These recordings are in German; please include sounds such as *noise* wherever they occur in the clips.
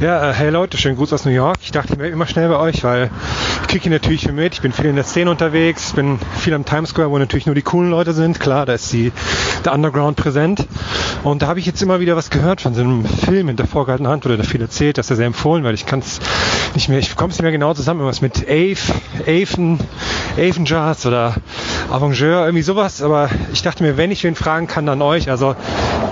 Ja, äh, hey Leute, schönen Gruß aus New York. Ich dachte, ich melde immer schnell bei euch, weil ich kriege hier natürlich viel mit. Ich bin viel in der Szene unterwegs, bin viel am Times Square, wo natürlich nur die coolen Leute sind. Klar, da ist die, der Underground präsent. Und da habe ich jetzt immer wieder was gehört von so einem Film in der vorgehaltenen Hand, oder da viel erzählt, dass er sehr empfohlen, weil ich kann es nicht mehr, ich bekomme es nicht mehr genau zusammen. Irgendwas mit Ave, Aven, Aven Jazz oder Avengeur, irgendwie sowas. Aber ich dachte mir, wenn ich wen fragen kann, dann euch. Also,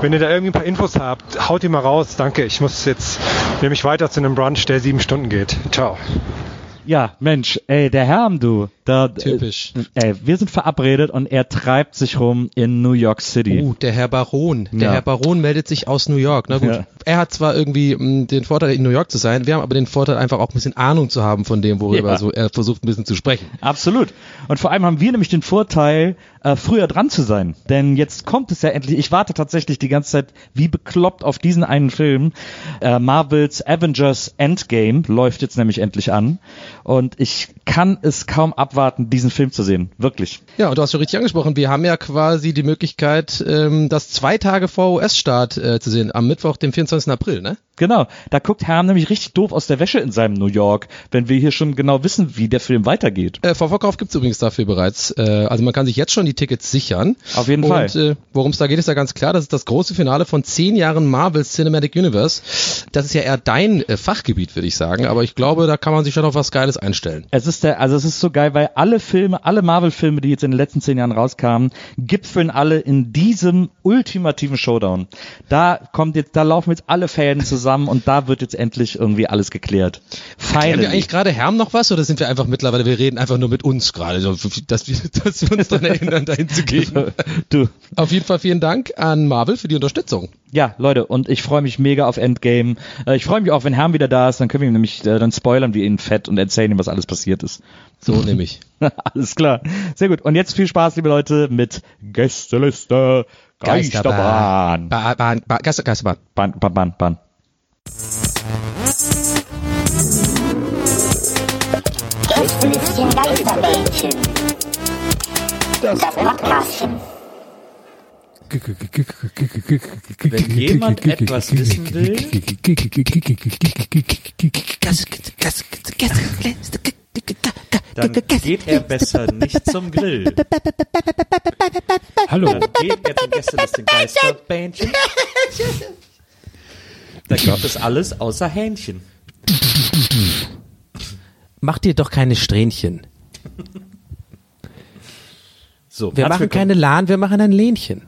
wenn ihr da irgendwie ein paar Infos habt, haut die mal raus. Danke. Ich muss jetzt nämlich weiter zu einem Brunch, der sieben Stunden geht. Ciao. Ja, Mensch, ey, der Herm, du. Da, Typisch. Äh, ey, wir sind verabredet und er treibt sich rum in New York City. Uh, der Herr Baron. Der Ja. Herr Baron meldet sich aus New York. Na gut, Ja. er hat zwar irgendwie mh, den Vorteil, in New York zu sein, wir haben aber den Vorteil, einfach auch ein bisschen Ahnung zu haben von dem, worüber Ja. so er versucht, ein bisschen zu sprechen. Absolut. Und vor allem haben wir nämlich den Vorteil, äh, früher dran zu sein. Denn jetzt kommt es ja endlich. Ich warte tatsächlich die ganze Zeit wie bekloppt auf diesen einen Film. Äh, Marvels Avengers Endgame läuft jetzt nämlich endlich an. Und ich kann es kaum abwarten, diesen Film zu sehen. Wirklich. Ja, und du hast schon richtig angesprochen, wir haben ja quasi die Möglichkeit, ähm, das zwei Tage vor US-Start äh, zu sehen, am Mittwoch, dem 24. April, ne? Genau. Da guckt Herm nämlich richtig doof aus der Wäsche in seinem New York, wenn wir hier schon genau wissen, wie der Film weitergeht. Äh, Vorverkauf gibt's übrigens dafür bereits. Äh, also man kann sich jetzt schon die Tickets sichern. Auf jeden und, Fall. Äh, Worum es da geht, ist ja ganz klar. Das ist das große Finale von zehn Jahren Marvel Cinematic Universe. Das ist ja eher dein äh, Fachgebiet, würde ich sagen. Aber ich glaube, da kann man sich schon auf was Geiles einstellen. Es ist der, also es ist so geil, weil alle Filme, alle Marvel-Filme, die jetzt in den letzten zehn Jahren rauskamen, gipfeln alle in diesem ultimativen Showdown. Da kommt jetzt, da laufen jetzt alle Fäden zusammen und da wird jetzt endlich irgendwie alles geklärt. Haben wir Finally. eigentlich gerade Herm noch was oder sind wir einfach mittlerweile, wir reden einfach nur mit uns gerade, so, dass, wir, *laughs* dass wir uns daran erinnern, dahin zu gehen. *laughs* Du. Auf jeden Fall vielen Dank an Marvel für die Unterstützung. Ja, Leute, und ich freue mich mega auf Endgame. Äh, ich freue mich auch, wenn Herm wieder da ist, dann können wir ihm nämlich, äh, dann spoilern wir ihn fett und erzählen ihm, was alles passiert ist. So nämlich. *laughs* Alles klar. Sehr gut. Und jetzt viel Spaß, liebe Leute, mit Gästeliste Geisterbahn. Ba Bahn, ba Geister Geisterbahn. Bahn, Bahn, Bahn, Bahn. Gästelistchen Geisterbällchen. Das Podcastchen. Wenn jemand etwas wissen will, dann geht er besser nicht zum Grill. Hallo. Dann geht er zum Gästeliste Geisterbähnchen. Da gibt es alles außer Hähnchen. Mach dir doch keine Strähnchen. So, Wir machen willkommen- keine Lahn, wir machen ein Lähnchen.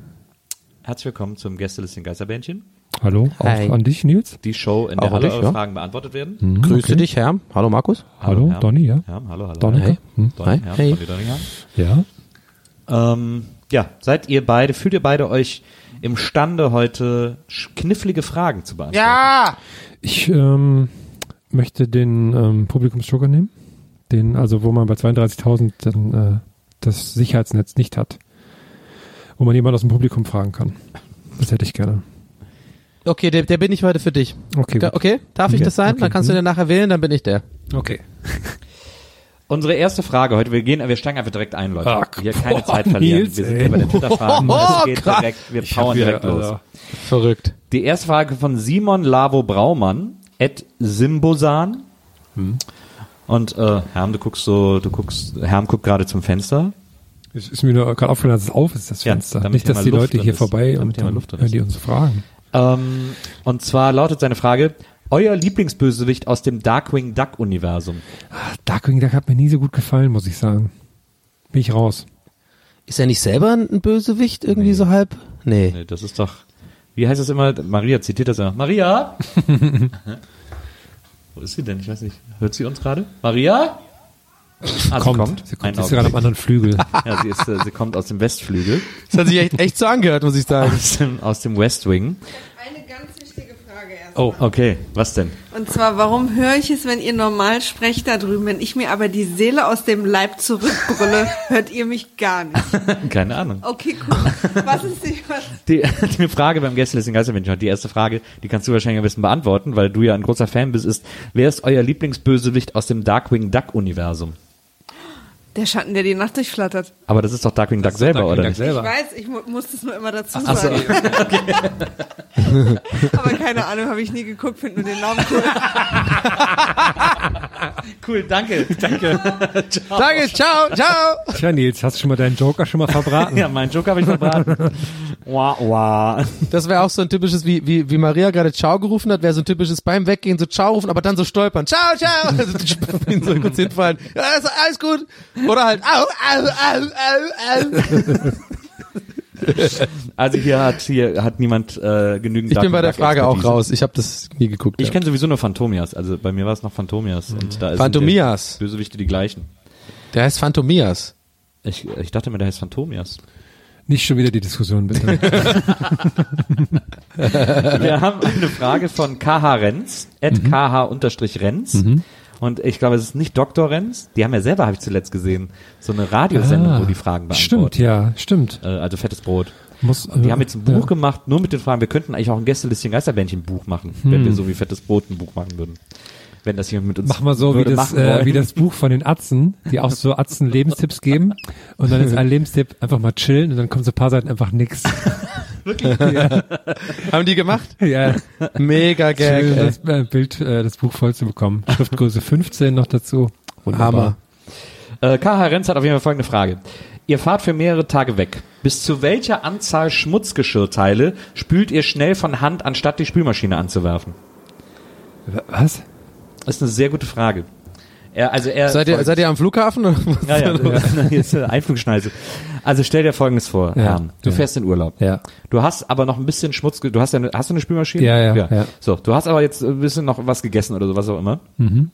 Herzlich willkommen zum Gästeliste Geisterbähnchen. Hallo, auch Hi. an dich, Nils. Die Show, in der Auch alle dich, eure ja. Fragen beantwortet werden. Mhm, Grüße okay. dich, Herr. Hallo, Markus. Hallo, Herr. Donny, ja. Ja, hallo, hallo. Donny. Hi. Hm. Donny, Hi. Herr, Hey. Donny, Donny, Herr. Ja. Ähm, ja, seid ihr beide, fühlt ihr beide euch imstande, heute knifflige Fragen zu beantworten? Ja! Ich ähm, möchte den ähm, Publikumsjoker nehmen. Den, also wo man bei 32.000 dann äh, das Sicherheitsnetz nicht hat. Wo man jemand aus dem Publikum fragen kann. Das hätte ich gerne. Okay, der, der bin ich heute für dich. Okay. Okay, okay? darf ich Ja, das sein? okay. Dann kannst du Hm. den nachher wählen, dann bin ich der. Okay. *laughs* Unsere erste Frage heute, wir gehen, wir steigen einfach direkt ein, Leute. Ach, wir keine boah, Zeit verlieren. Nils, wir sind ey. bei den Twitter-Fragen. *laughs* Oh, es geht krass. direkt, wir powern direkt los. Alter. Verrückt. Die erste Frage von Simon Lavo Braumann, at Simbosan. Hm. Und äh, Herm, du guckst so, du guckst, Herm guckt gerade zum Fenster. Es ist mir nur gerade aufgefallen, dass es auf ist, das Ja, Fenster. damit Nicht, dass die Luft Leute hier ist. vorbei Damit und dann Luft drin hören die uns fragen. Ähm, und zwar lautet seine Frage, euer Lieblingsbösewicht aus dem Darkwing Duck Universum. Darkwing Duck hat mir nie so gut gefallen, muss ich sagen. Bin ich raus. Ist er nicht selber ein Bösewicht irgendwie so halb? Nee. Nee, das ist doch, wie heißt es immer? Maria zitiert das immer. Maria? *laughs* Wo ist sie denn? Ich weiß nicht. Hört sie uns gerade? Maria? Ah, kommt. Sie kommt. Sie kommt. Sie ist gerade am anderen Flügel. *laughs* Ja, sie, ist, äh, sie kommt aus dem Westflügel, Das hat sich echt, echt so angehört, muss ich sagen. aus dem, aus dem West Wing. Eine ganz. Oh, okay. Was denn? Und zwar, warum höre ich es, wenn ihr normal sprecht da drüben? Wenn ich mir aber die Seele aus dem Leib zurückbrülle, *laughs* hört ihr mich gar nicht. *laughs* Keine Ahnung. Okay, cool. Was ist die, was? Die, *laughs* die Frage beim Gästelisten Geistermenschen, die erste Frage, die kannst du wahrscheinlich am besten beantworten, weil du ja ein großer Fan bist, ist, wer ist euer Lieblingsbösewicht aus dem Darkwing Duck Universum? Der Schatten, der die Nacht durchflattert. Aber das ist doch Darkwing Duck selber, Darkwing oder Duck nicht? selber. Ich weiß, ich mu muss das nur immer dazu Ach so, sagen. *laughs* aber keine Ahnung, habe ich nie geguckt, finde nur den Namen cool. *laughs* Cool, danke. *laughs* Danke. *laughs* Danke, ciao, ciao. Tja, Nils, hast du schon mal deinen Joker schon mal verbraten? *laughs* Ja, meinen Joke habe ich verbraten. Wah, wah. Das wäre auch so ein typisches, wie, wie, wie Maria gerade Ciao gerufen hat, wäre so ein typisches beim Weggehen so Ciao rufen, aber dann so stolpern. Ciao, ciao. Also, so kurz hinfallen. Ja, ist alles gut. Oder halt, au, au, au, au, au. *laughs* Also hier hat hier hat niemand äh, genügend. Ich bin bei der Frage auch raus. Ich habe das nie geguckt. Ich ja. kenne sowieso nur Phantomias. Also bei mir war es noch Phantomias und da ist Phantomias. Bösewichte die gleichen. Der heißt Phantomias. Ich, ich dachte mir, der heißt Phantomias. Nicht schon wieder die Diskussion, bitte. *laughs* Wir haben eine Frage von KH Renz, at Mhm. KH-Renz. Und ich glaube, es ist nicht Dr. Renz. Die haben ja selber, habe ich zuletzt gesehen, so eine Radiosendung, Ah, wo die Fragen beantworten. Stimmt, ja, stimmt. Äh, also fettes Brot. Muss, Und die haben jetzt ein Buch ja. gemacht, nur mit den Fragen. Wir könnten eigentlich auch ein Gästelistchen Geisterbändchen Buch machen, wenn Hm. wir so wie fettes Brot ein Buch machen würden. Wenn das jemand mit uns Mach mal so wie das, machen äh, wie das Buch von den Atzen, die auch so Atzen Lebenstipps geben. Und dann ist ein Lebenstipp einfach mal chillen und dann kommen so ein paar Seiten einfach nix. *laughs* Haben die gemacht? ja, Mega ey. das äh, Bild, äh, das Buch voll zu bekommen. Schriftgröße 15 noch dazu. Wunderbar. Hammer. Äh, KH Renz hat auf jeden Fall folgende Frage. Ihr fahrt für mehrere Tage weg. Bis zu welcher Anzahl Schmutzgeschirrteile spült ihr schnell von Hand, anstatt die Spülmaschine anzuwerfen? Was? Das ist eine sehr gute Frage. Er, also er Seid ihr, seid ihr am Flughafen? Oder? ja, ja, hier ist *laughs* eine Einflugschneise. Also stell dir folgendes vor, Ja, Herrn. Du ja. fährst in Urlaub. Ja. Du hast aber noch ein bisschen Schmutz, du hast ja eine, hast du eine Spülmaschine? Ja, ja, ja. So, du hast aber jetzt ein bisschen noch was gegessen oder so, was auch immer. Mhm.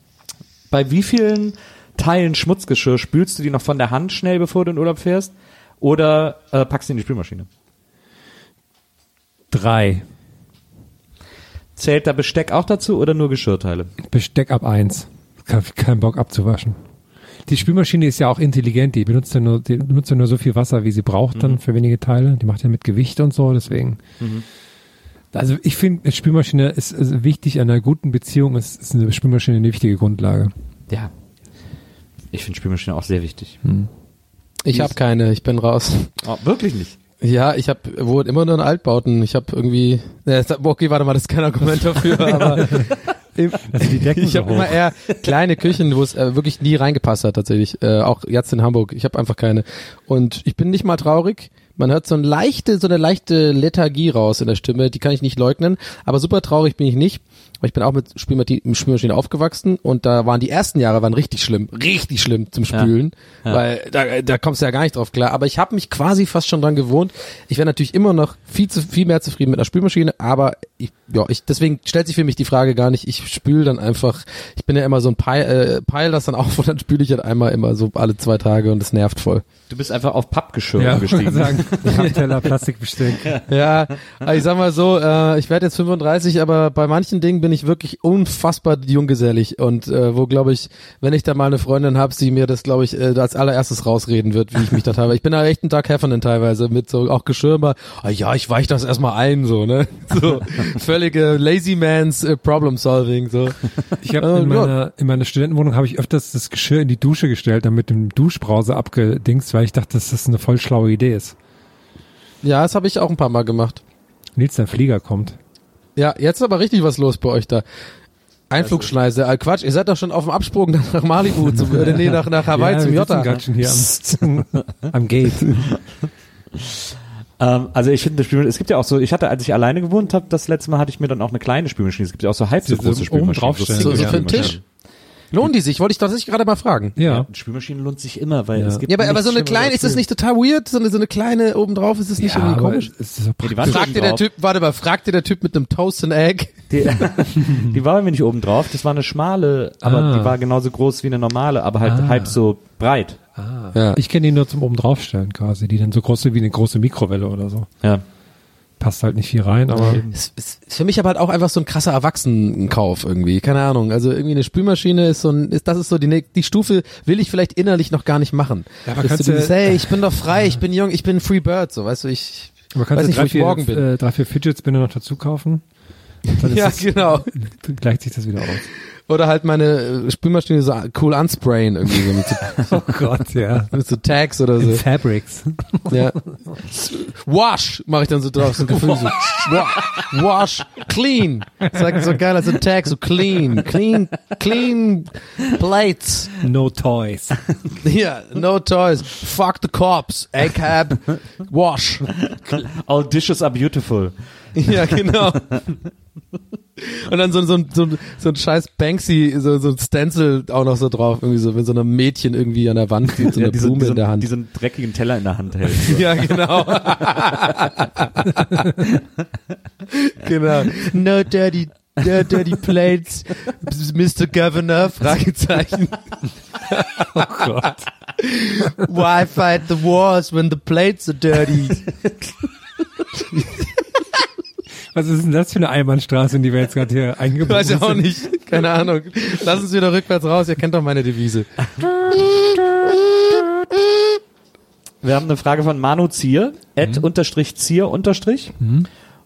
Bei wie vielen Teilen Schmutzgeschirr spülst du die noch von der Hand schnell, bevor du in Urlaub fährst? Oder äh, packst du in die Spülmaschine? Drei. Zählt da Besteck auch dazu oder nur Geschirrteile? Besteck ab eins. Kein, kein Bock abzuwaschen. Die Spülmaschine ist ja auch intelligent, die benutzt ja nur, die benutzt ja nur so viel Wasser, wie sie braucht dann für wenige Teile. Die macht ja mit Gewicht und so, deswegen. Also ich finde, eine Spülmaschine ist, ist wichtig an einer guten Beziehung, ist, ist eine Spülmaschine eine wichtige Grundlage. Ja. Ich finde Spülmaschine auch sehr wichtig. Ich habe keine, ich bin raus. Oh, wirklich nicht. Ja, ich habe wohl immer nur in Altbauten. Ich habe irgendwie, äh, okay, warte mal, das ist kein Argument dafür, *laughs* aber im, *laughs* Also ich habe immer eher kleine Küchen, wo es äh, wirklich nie reingepasst hat tatsächlich. Äh, auch jetzt in Hamburg. Ich habe einfach keine. Und ich bin nicht mal traurig. Man hört so eine leichte, so eine leichte Lethargie raus in der Stimme. Die kann ich nicht leugnen. Aber super traurig bin ich nicht. Weil ich bin auch mit Spülmaschine, Spülmaschine aufgewachsen und da waren die ersten Jahre waren richtig schlimm, richtig schlimm zum Spülen, Ja. weil da, da kommst du ja gar nicht drauf klar. Aber ich habe mich quasi fast schon dran gewohnt. Ich wäre natürlich immer noch viel zu viel mehr zufrieden mit einer Spülmaschine, aber ich, ja, ich deswegen stellt sich für mich die Frage gar nicht. Ich spüle dann einfach. Ich bin ja immer so ein Peil, äh, Peil das dann *laughs* auf und dann spüle ich halt einmal immer so alle zwei Tage und das nervt voll. Du bist einfach auf Pappgeschirr Ja, *laughs* ich umgestiegen. sagen, Pappteller, Plastikbesteck. Ja, ich sag mal so, äh, ich werde jetzt 35, aber bei manchen Dingen bin ich wirklich unfassbar junggesellig und äh, wo glaube ich, wenn ich da mal eine Freundin habe, sie mir das glaube ich äh, als allererstes rausreden wird, wie ich mich da habe. Ich bin da echt ein Doug Heffernan teilweise mit so auch Geschirr mal, ah, ja, ich weich das erstmal ein so, ne? *laughs* So völlige lazy man's äh, problem solving so. *laughs* Ich habe Äh, in, meiner, in meiner Studentenwohnung habe ich öfters das Geschirr in die Dusche gestellt, dann mit dem Duschbrause abgedingst, weil ich dachte, dass das eine voll schlaue Idee ist. Ja, das habe ich auch ein paar mal gemacht. Nils, dein Flieger kommt. Ja, jetzt ist aber richtig was los bei euch da. Einflugschneise, äh, Quatsch, ihr seid doch schon auf dem Absprung nach Malibu, zum, äh, nee, nach, nach *laughs* Hawaii ja, zum Jota. hier am, *laughs* am Gate. Ähm, also ich finde, Spülmaschine, es gibt ja auch so, ich hatte, als ich alleine gewohnt habe, das letzte Mal hatte ich mir dann auch eine kleine Spülmaschine. Es gibt ja auch so halb so So große oben Spülmaschinen. So, so für den Tisch. Lohnen die sich? Wollte ich doch tatsächlich gerade mal fragen. Ja, Ja. eine Spülmaschine lohnt sich immer, weil Ja. es gibt Ja, aber, aber so eine kleine, ist das nicht total weird? So eine, so eine kleine obendrauf, ist das nicht irgendwie aber komisch? es ist so Ja, die waren Fragt dir der. Typ, warte mal, fragt dir der Typ mit einem Toast and Egg? Die, *laughs* die war bei mir nicht oben drauf, das war eine schmale, aber Ah. die war genauso groß wie eine normale, aber halt Ah. halb so breit. Ja. Ich kenne die nur zum oben draufstellen quasi, die dann so groß sind wie eine große Mikrowelle oder so. Ja. Passt halt nicht viel rein, aber Es ist für mich aber halt auch einfach so ein krasser Erwachsenenkauf irgendwie. Keine Ahnung. Also irgendwie eine Spülmaschine ist so ein, ist, das ist so die, die Stufe will ich vielleicht innerlich noch gar nicht machen. Ja, aber Dass kannst du dieses, hey, ich bin doch frei, ich bin jung, ich bin Free Bird, so, weißt du, ich, man kann weiß nicht, drei, wo ich vier, morgen bin. Äh, drei, vier Fidget Spinner noch dazu kaufen. *laughs* Dann ist ja, es, genau. *laughs* dann gleicht sich das wieder aus. Oder halt meine äh, Spülmaschine so cool ansprayen irgendwie so mit so, *laughs* Oh Gott, ja. mit so Tags oder so. In Fabrics. *laughs* Ja. Wash mache ich dann so drauf, so ein Gefühl so. Wa- Wash, clean. Sagt so geil als ein Tag, so clean, clean, clean plates. No toys. *laughs* Ja, no toys. Fuck the cops. A-cab. Wash. All dishes are beautiful. *laughs* Ja, genau. Und dann so, so, ein- so, ein- so ein scheiß Banksy, so, so ein Stencil auch noch so drauf, irgendwie so, wenn so ein Mädchen irgendwie an der Wand steht, so eine Ja, diese, Blume diese, in der Hand. diesen dreckigen Teller in der Hand hält. *laughs* Ja, genau. *laughs* genau. No dirty, no dirty plates, Mr. Governor, Fragezeichen. oh Gott. Why fight the wars when the plates are dirty? Was ist denn das für eine Einbahnstraße, in die wir jetzt gerade hier eingebaut Weiß ich auch nicht. Keine Ahnung. Lass uns wieder rückwärts raus, ihr kennt doch meine Devise. Wir haben eine Frage von Manu Zier, Ed unterstrich Zier unterstrich.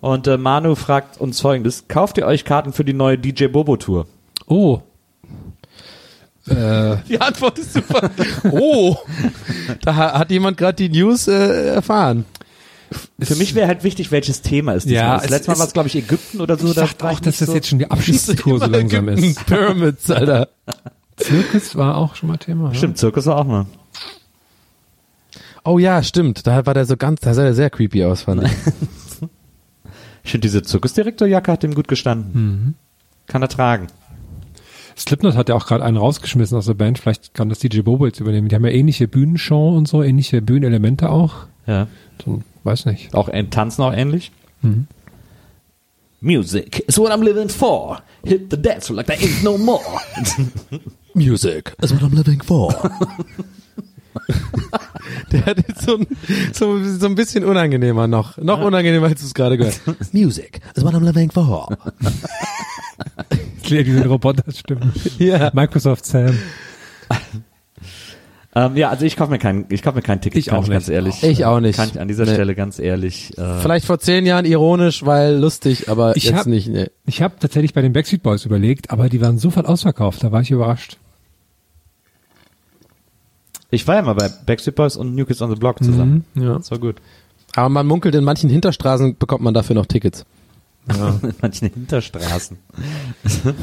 Und äh, Manu fragt uns folgendes. Kauft ihr euch Karten für die neue DJ Bobo Tour? Oh. Äh, *laughs* Die Antwort ist super. Oh, da ha- hat jemand gerade die News äh, erfahren. Für mich wäre halt wichtig, welches Thema ist Ja, das letzte Mal war es, glaube ich, Ägypten oder so. ich da dachte war auch, dass das so- jetzt schon die *laughs* Abschiedstour so langsam ist. Pyramids, Alter. Zirkus war auch schon mal Thema. Ja? Stimmt, Zirkus war auch mal. Oh ja, stimmt. Da war der so ganz, da sah der sehr creepy aus, fand ich. *laughs* Ich finde, diese Zirkusdirektorjacke hat dem gut gestanden. Kann er tragen. Slipknot hat ja auch gerade einen rausgeschmissen aus der Band. Vielleicht kann das DJ Bobo jetzt übernehmen. Die haben ja ähnliche Bühnenshow und so, ähnliche Bühnenelemente auch. Ja. So, weiß nicht. Auch tanzen auch ähnlich. Music is what I'm living for. Hit the dance like there ain't no more. *laughs* Music is what I'm living for. *laughs* der hat jetzt so ein, so, so ein bisschen unangenehmer noch. Noch unangenehmer, als du es gerade gehört *laughs* Music is what I'm living for. Diese Roboter-Stimmen. Ja. Microsoft Sam. Ähm, ja, also ich kaufe mir kein, ich kaufe mir kein Ticket. Ich kann auch ich ganz nicht. ehrlich. Ich auch nicht. Kann ich an dieser Nee. Stelle ganz ehrlich. Äh, Vielleicht vor zehn Jahren ironisch, weil lustig, aber Ich jetzt hab- nicht. Nee. Ich habe tatsächlich bei den Backstreet Boys überlegt, aber die waren sofort ausverkauft. Da war ich überrascht. ich war ja mal bei Backstreet Boys und New Kids on the Block zusammen. Ja. Das war gut. Aber man munkelt, in manchen Hinterstraßen bekommt man dafür noch Tickets. *laughs* In manchen Hinterstraßen. *laughs*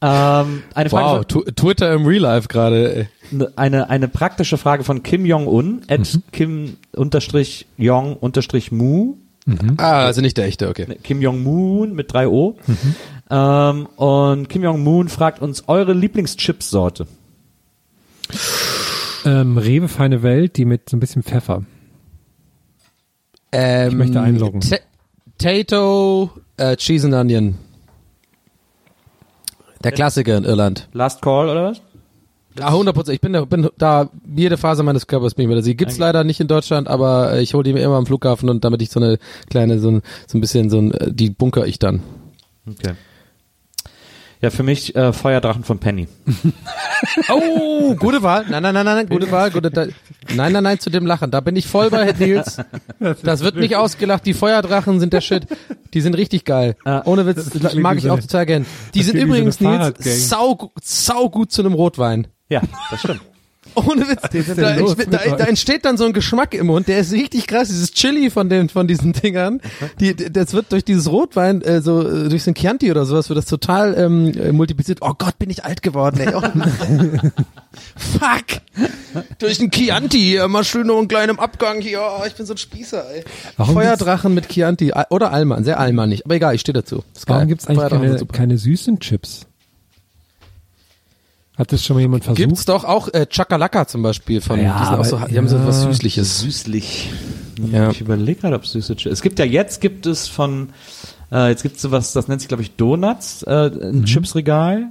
ähm, eine Frage Wow, von, Twitter im Real Life gerade. ey. eine, eine praktische Frage von Kim Jong-un, at Mhm. Kim unterstrich Jong unterstrich Mu, Ah, also nicht der echte, okay. Kim Jong-moon mit drei O. Mhm. Ähm, und Kim Jong-moon fragt uns eure Lieblingschipssorte. Ähm, Rewe Feine Welt, die mit so ein bisschen Pfeffer. Ähm, Ich möchte einloggen. Tato, äh, Cheese and Onion. Der Klassiker in Irland. Last Call oder was? Ah, 100 Prozent. Ich bin da, bin da, jede Phase meines Körpers bin ich mir da. Sie gibt's leider nicht in Deutschland, aber äh, ich hole die mir immer am Flughafen und damit ich so eine kleine, so ein, so ein bisschen so ein, äh, die bunker ich dann. Okay. Ja, für mich äh, Feuerdrachen von Penny. *laughs* Oh, gute Wahl. Nein, nein, nein, nein, gute Wahl. Gute, da, nein, nein, nein, zu dem Lachen. Da bin ich voll bei Nils. *laughs* Das wird nicht ausgelacht. Die Feuerdrachen sind der Shit. Die sind richtig geil. Ohne Witz, das mag ich auch total gern. Die sind übrigens, Nils, sau, sau gut zu einem Rotwein. Ja, das stimmt. Ohne Witz. Da, da, da entsteht dann so ein Geschmack im Mund, der ist richtig krass, dieses Chili von den von diesen Dingern. Die, das wird durch dieses Rotwein, äh, so äh, durch so ein Chianti oder sowas, wird das total ähm, äh, multipliziert. Oh Gott, bin ich alt geworden, ey. Oh. *laughs* Fuck. Durch ein Chianti, immer schön noch einen kleinen Abgang hier. Oh, ich bin so ein Spießer, ey. Warum Feuerdrachen mit Chianti. Oder Alman, sehr almanig. Aber egal, ich stehe dazu. Warum gibt's eigentlich keine, keine süßen Chips? Hat das schon mal jemand versucht? Gibt's doch auch äh, Chakalaka zum Beispiel von, Ja, die, sind auch so, die haben so ja. was Süßliches. Süßlich. Ja. Ich überlege gerade, ob süße Chips. Es gibt ja jetzt gibt es von äh, jetzt gibt es sowas, das nennt sich glaube ich Donuts, äh, ein Mhm. Chipsregal.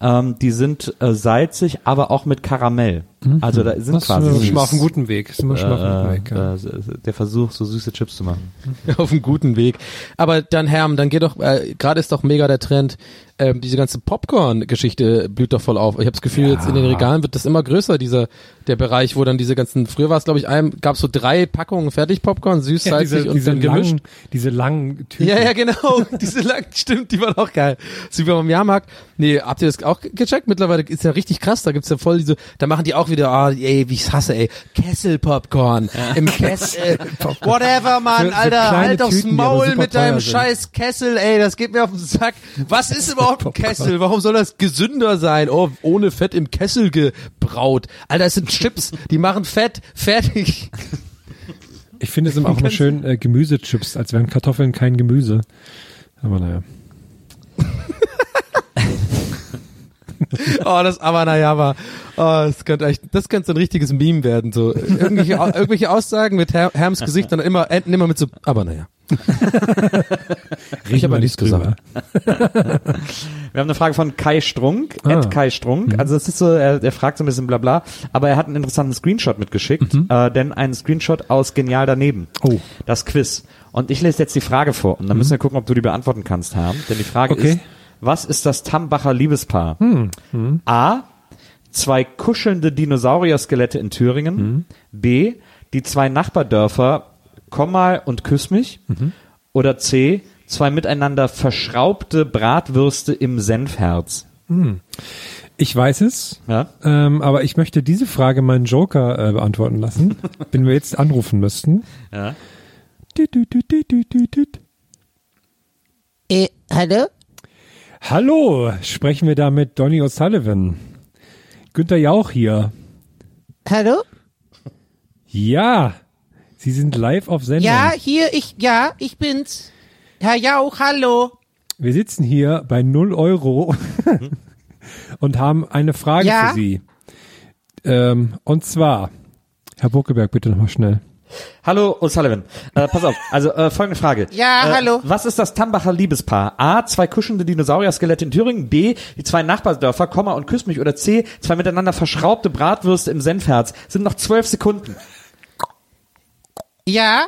Ähm, die sind äh, salzig, aber auch mit Karamell. Also da sind Das quasi ist schon mal auf einem guten Weg. Sind wir schon mal auf einem äh, guten Weg. Ja. äh, der Versuch, so süße Chips zu machen. *laughs* auf einem guten Weg. Aber dann Herm, dann geht doch, äh, gerade ist doch mega der Trend, ähm, diese ganze Popcorn-Geschichte blüht doch voll auf. Ich habe das Gefühl, jetzt in den Regalen wird das immer größer, dieser der Bereich, wo dann diese ganzen, früher war es glaube ich, einem gab so drei Packungen Fertig-Popcorn, süß, Ja, salzig diese, und diese, dann gemischt. langen, diese langen Tüten. Ja, ja, genau. *laughs* Diese lang, stimmt, die waren auch geil. Wie beim Jahrmarkt. Nee, habt ihr das auch gecheckt? Mittlerweile ist ja richtig krass. Da gibt's ja voll diese, da machen die auch wieder, ah, ey, wie ich's hasse, ey. Kessel-Popcorn. Im *laughs* Kessel. Whatever, Mann, so Alter. kleine halt aufs Tüten, Maul mit deinem sind. scheiß Kessel, ey. Das geht mir auf den Sack. Was ist überhaupt ein Kessel? Warum soll das gesünder sein? Oh, ohne Fett im Kessel gebraut. Alter, es sind Chips. Die machen Fett. Fertig. Ich finde es immer auch immer schön, äh, Gemüsechips, als wären Kartoffeln kein Gemüse. Aber naja. *laughs* Oh, das aber naja war. Oh, das könnte echt, das könnte so ein richtiges Meme werden. So irgendwelche, irgendwelche Aussagen mit Her Herms Gesicht dann immer enden immer mit so. Aber naja. Riechen hab wir ja nichts nicht drüber. Wir haben eine Frage von Kai Strunk, Ah. Ed Kai Strunk. Also das ist so, er, er fragt so ein bisschen bla bla, aber er hat einen interessanten Screenshot mitgeschickt, äh, denn einen Screenshot aus Genial daneben. Oh. Das Quiz. Und ich lese jetzt die Frage vor und dann müssen wir gucken, ob du die beantworten kannst, Herr. Denn die Frage Okay. ist, was ist das Tambacher Liebespaar? A. Zwei kuschelnde Dinosaurier-Skelette in Thüringen. B. Die zwei Nachbardörfer Kommal und Küss mich. Oder C. Zwei miteinander verschraubte Bratwürste im Senfherz. Ich weiß es, Ja? ähm, aber ich möchte diese Frage meinen Joker äh, beantworten lassen, *laughs* wenn wir jetzt anrufen müssten. Ja. Düt. Äh, hallo? Hallo, sprechen wir da mit Donny O'Sullivan. Günther Jauch hier. Hallo? Ja, Sie sind live auf Sendung. Ja, hier, ich, ja, ich bin's. Herr Jauch, hallo. Wir sitzen hier bei 0 Euro *laughs* und haben eine Frage Ja? für Sie. Ähm, und zwar, Herr Buckeberg, bitte nochmal schnell. Hallo O'Sullivan. Äh, pass auf, also äh, folgende Frage. Ja, äh, hallo. Was ist das Tambacher Liebespaar? A, zwei kuschelnde Dinosaurier-Skelette in Thüringen. B, die zwei Nachbardörfer, Komma und Küss mich. Oder C, zwei miteinander verschraubte Bratwürste im Senfherz. Sind noch zwölf Sekunden. Ja?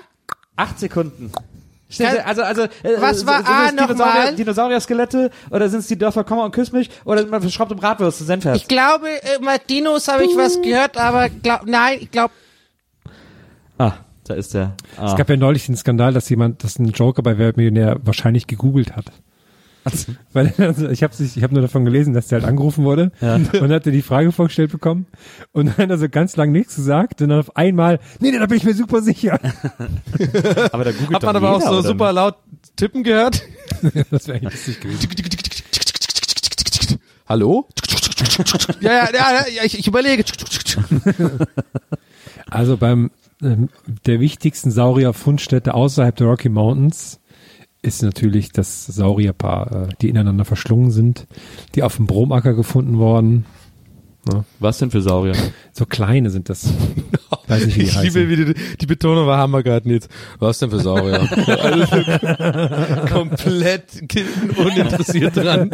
Acht Sekunden. Kann- Also, also, äh, Was sind war es A nochmal? Dinosaurier-Skelette oder sind es die Dörfer Komma und Küss mich oder sind es verschraubte Bratwürste, Senfherz? Ich glaube, äh, Martinos habe ich was gehört, aber glaub, nein, ich glaube, ah, da ist der. Ah. Es gab ja neulich den Skandal, dass jemand, dass ein Joker bei Wer wahrscheinlich gegoogelt hat. *laughs* Weil also ich habe ich hab nur davon gelesen, dass der halt angerufen wurde *laughs* und hatte die Frage vorgestellt bekommen und dann hat er so ganz lang nichts gesagt und dann auf einmal, nee, nee, da bin ich mir super sicher. *laughs* aber da googelt Hat man doch aber auch so super nicht? laut tippen gehört? Das wäre eigentlich lustig gewesen. Hallo? ja, ja, ja, ja, ich, ich überlege. Also beim der wichtigsten Saurier-Fundstätte außerhalb der Rocky Mountains ist natürlich das Saurierpaar, äh, die ineinander verschlungen sind, die auf dem Bromacker gefunden worden. Was denn für Saurier? So kleine sind das. Weiß nicht, wie die Ich heißen. liebe, wie die, die Betonung war Hammer gerade jetzt. Was denn für Saurier? *laughs* Also, komplett uninteressiert dran.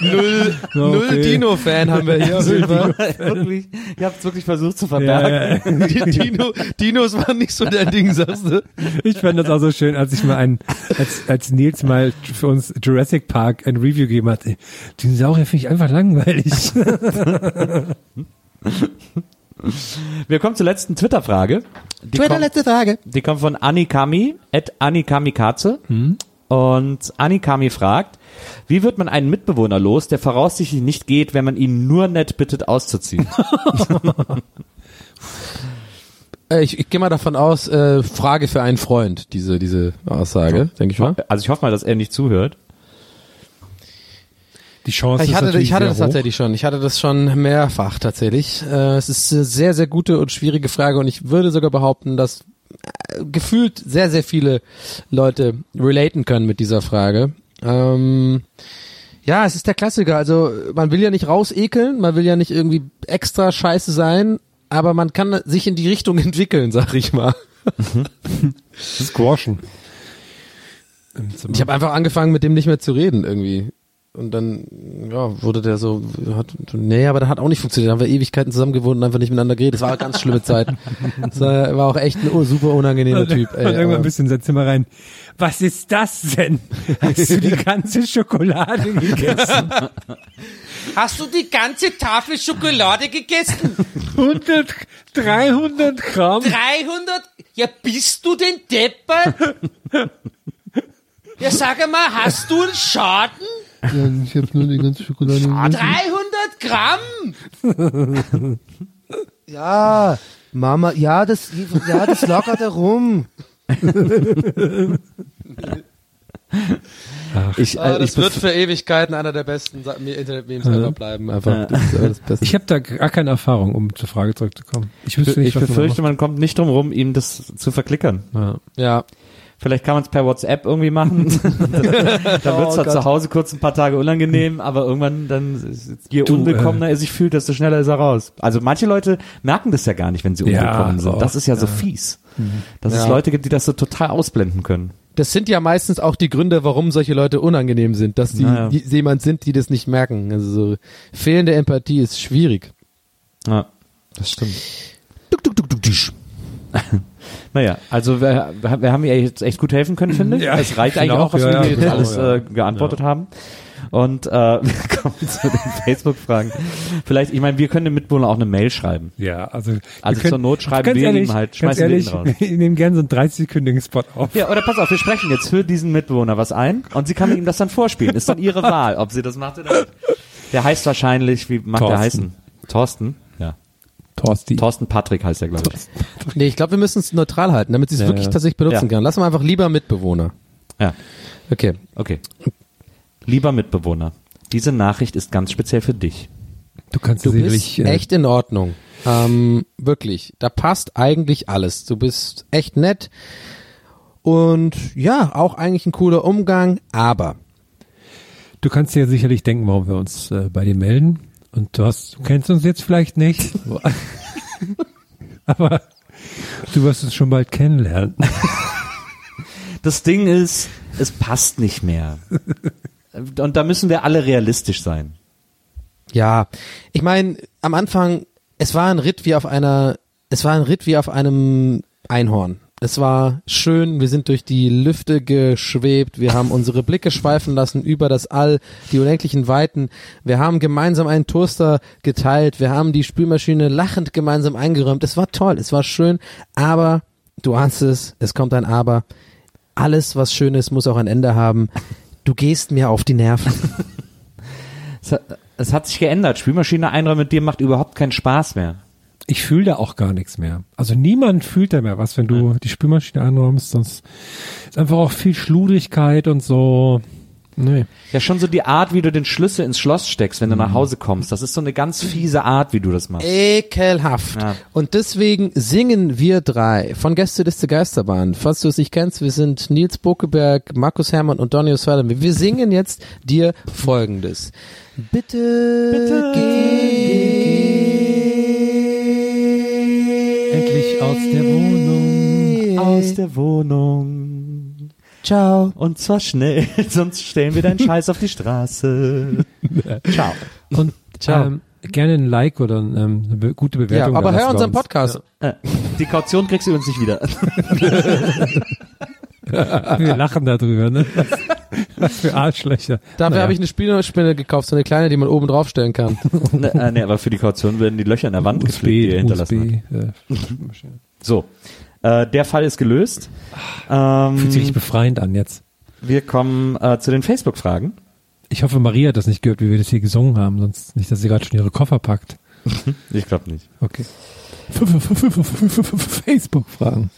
Null, null Okay. Dino-Fan haben wir hier jeden Fall. *laughs* wirklich, ihr habt es wirklich versucht zu Ja, verbergen. ja. Die Dino, Dinos waren nicht so dein Ding, sagst du? Ich fand das auch so schön, als ich mal ein, als, als Nils mal für uns Jurassic Park ein Review gegeben hat. Dinosaurier finde ich einfach langweilig. *laughs* Wir kommen zur letzten Twitter-Frage. Die, Twitter, kommt- letzte Frage. die kommt von Anikami, at Anikamikaze. Und Anikami fragt, wie wird man einen Mitbewohner los, der voraussichtlich nicht geht, wenn man ihn nur nett bittet auszuziehen? *laughs* Äh, ich ich gehe mal davon aus, äh, Frage für einen Freund, diese, diese Aussage, denke ich mal. Also ich hoffe mal, dass er nicht zuhört. Die Chance Ich ist hatte, natürlich ich hatte das hoch. tatsächlich schon. Ich hatte das schon mehrfach tatsächlich. Äh, es ist eine sehr, sehr gute und schwierige Frage und ich würde sogar behaupten, dass äh, gefühlt sehr, sehr viele Leute relaten können mit dieser Frage. Ähm, ja, es ist der Klassiker. Also man will ja nicht rausekeln, man will ja nicht irgendwie extra scheiße sein, aber man kann sich in die Richtung *laughs* entwickeln, sag ich mal. *laughs* Squashen. Im Zimmer. Ich habe einfach angefangen, mit dem nicht mehr zu reden irgendwie. Und dann, ja, wurde der so, hat, nee, aber das hat auch nicht funktioniert. Da haben wir Ewigkeiten zusammen gewohnt und einfach nicht miteinander geredet. Das war eine ganz schlimme Zeit. Das war, war auch echt ein super unangenehmer Typ. Und Ey, irgendwann aber- bist du in sein Zimmer rein. Was ist das denn? Hast du die ganze Schokolade gegessen? Hast du die ganze Tafel Schokolade gegessen? 100, 300 Gramm? 300? Ja, bist du denn deppert? Ja, sag mal, hast du einen Schaden? Ich habe nur die ganze Schokolade. 300 Gramm? *laughs* Ja, Mama, ja, das, ja, das lagert herum. Ich, Ah, äh, das ich wird für Ewigkeiten einer der besten Internet-Memes ever bleiben. Einfach. Das ist aber das *laughs* Beste. Ich habe da gar keine Erfahrung, um zur Frage zurückzukommen. Ich wüsste nicht, ich was man befürchte, man kommt nicht drum rum, ihm das zu verklickern. Ja. ja. Vielleicht kann man es per WhatsApp irgendwie machen. *laughs* dann wird es Oh halt Gott. zu Hause kurz ein paar Tage unangenehm, aber irgendwann dann, je Du, unwillkommener er sich fühlt, desto schneller ist er raus. Also manche Leute merken das ja gar nicht, wenn sie Ja, unwillkommen sind. auch, Das ist ja, so fies. Dass es Ja. Leute gibt, die das so total ausblenden können. Das sind ja meistens auch die Gründe, warum solche Leute unangenehm sind, dass die, Naja. die jemand sind, die das nicht merken. Also so fehlende Empathie ist schwierig. Ja, das stimmt. *laughs* Naja, also wir, wir haben ihr jetzt echt gut helfen können, finde ich. Ja, es reicht ich eigentlich finde auch, was ja, wir jetzt genau, alles äh, geantwortet haben. Und äh, *laughs* wir kommen zu den *laughs* Facebook-Fragen. Vielleicht, ich meine, wir können dem Mitbewohner auch eine Mail schreiben. Ja, also, Also können- zur Not schreiben wir ehrlich, ihm halt, schmeißen wir ihn ehrlich, raus. *laughs* wir nehmen gerne so einen 30-sekündigen Spot auf. Ja, oder pass auf, wir sprechen jetzt für diesen Mitbewohner was ein und sie kann ihm das dann vorspielen. Ist dann ihre Wahl, ob sie das macht oder nicht. Der heißt wahrscheinlich, wie mag der Thorsten. heißen? Thorsten? Torsti. Thorsten Patrick heißt er, glaube ich. Nee, ich glaube, wir müssen es neutral halten, damit sie es Ja, wirklich ja. tatsächlich benutzen Ja. kann. Lass mal einfach lieber Mitbewohner. Ja, Okay. okay. Lieber Mitbewohner, diese Nachricht ist ganz speziell für dich. Du kannst Du sicherlich, bist äh, echt in Ordnung. Ähm, wirklich. Da passt eigentlich alles. Du bist echt nett. Und ja, auch eigentlich ein cooler Umgang, aber du kannst dir sicherlich denken, warum wir uns äh, bei dir melden. Und du hast, du kennst uns jetzt vielleicht nicht. *laughs* aber du wirst uns schon bald kennenlernen. *laughs* Das Ding ist, es passt nicht mehr. Und da müssen wir alle realistisch sein. Ja, ich meine, am Anfang, es war ein Ritt wie auf einer, es war ein Ritt wie auf einem Einhorn. Es war schön, wir sind durch die Lüfte geschwebt, wir haben unsere Blicke schweifen lassen über das All, die unendlichen Weiten. Wir haben gemeinsam einen Toaster geteilt, wir haben die Spülmaschine lachend gemeinsam eingeräumt. Es war toll, es war schön, aber du ahnst es, es kommt ein Aber. Alles, was schön ist, muss auch ein Ende haben. Du gehst mir auf die Nerven. *laughs* Es hat, es hat sich geändert. Spülmaschine einräumen mit dir macht überhaupt keinen Spaß mehr. Ich fühle da auch gar nichts mehr. Also niemand fühlt da mehr was, wenn du die Spülmaschine anräumst. Sonst ist einfach auch viel Schludrigkeit und so. Nee. Ja, schon so die Art, wie du den Schlüssel ins Schloss steckst, wenn du nach Hause kommst. Das ist so eine ganz fiese Art, wie du das machst. Ekelhaft. Ja. Und deswegen singen wir drei von Gästeliste Geisterbahn. Falls du es nicht kennst, wir sind Nils Bokeberg, Markus Hermann und Donny O'Sullivan. Wir singen jetzt dir folgendes. Bitte, Bitte geh. Der Wohnung. Ciao. Und zwar schnell, *laughs* sonst stellen wir deinen Scheiß auf die Straße. *laughs* Ciao. Und Ciao. Ähm, gerne ein Like oder ein, ähm, eine be gute Ja, Bewertung. aber da hör unseren uns. Podcast. Äh, Die Kaution kriegst du übrigens nicht wieder. *laughs* Wir lachen darüber, ne? Was, für Arschlöcher. Dafür Naja. habe ich eine Spielerspinne gekauft, so eine kleine, die man oben drauf stellen kann. ne, äh, nee, aber für die Kaution werden die Löcher in der Wand gepflegt, die ihr hinterlassen. USB, äh, So. Äh, der Fall ist gelöst. Ähm, fühlt sich richtig befreiend an jetzt. Wir kommen äh, zu den Facebook-Fragen. Ich hoffe, Maria hat das nicht gehört, wie wir das hier gesungen haben, sonst nicht, dass sie gerade schon ihre Koffer packt. *laughs* Ich glaube nicht. Okay. *laughs* Facebook-Fragen.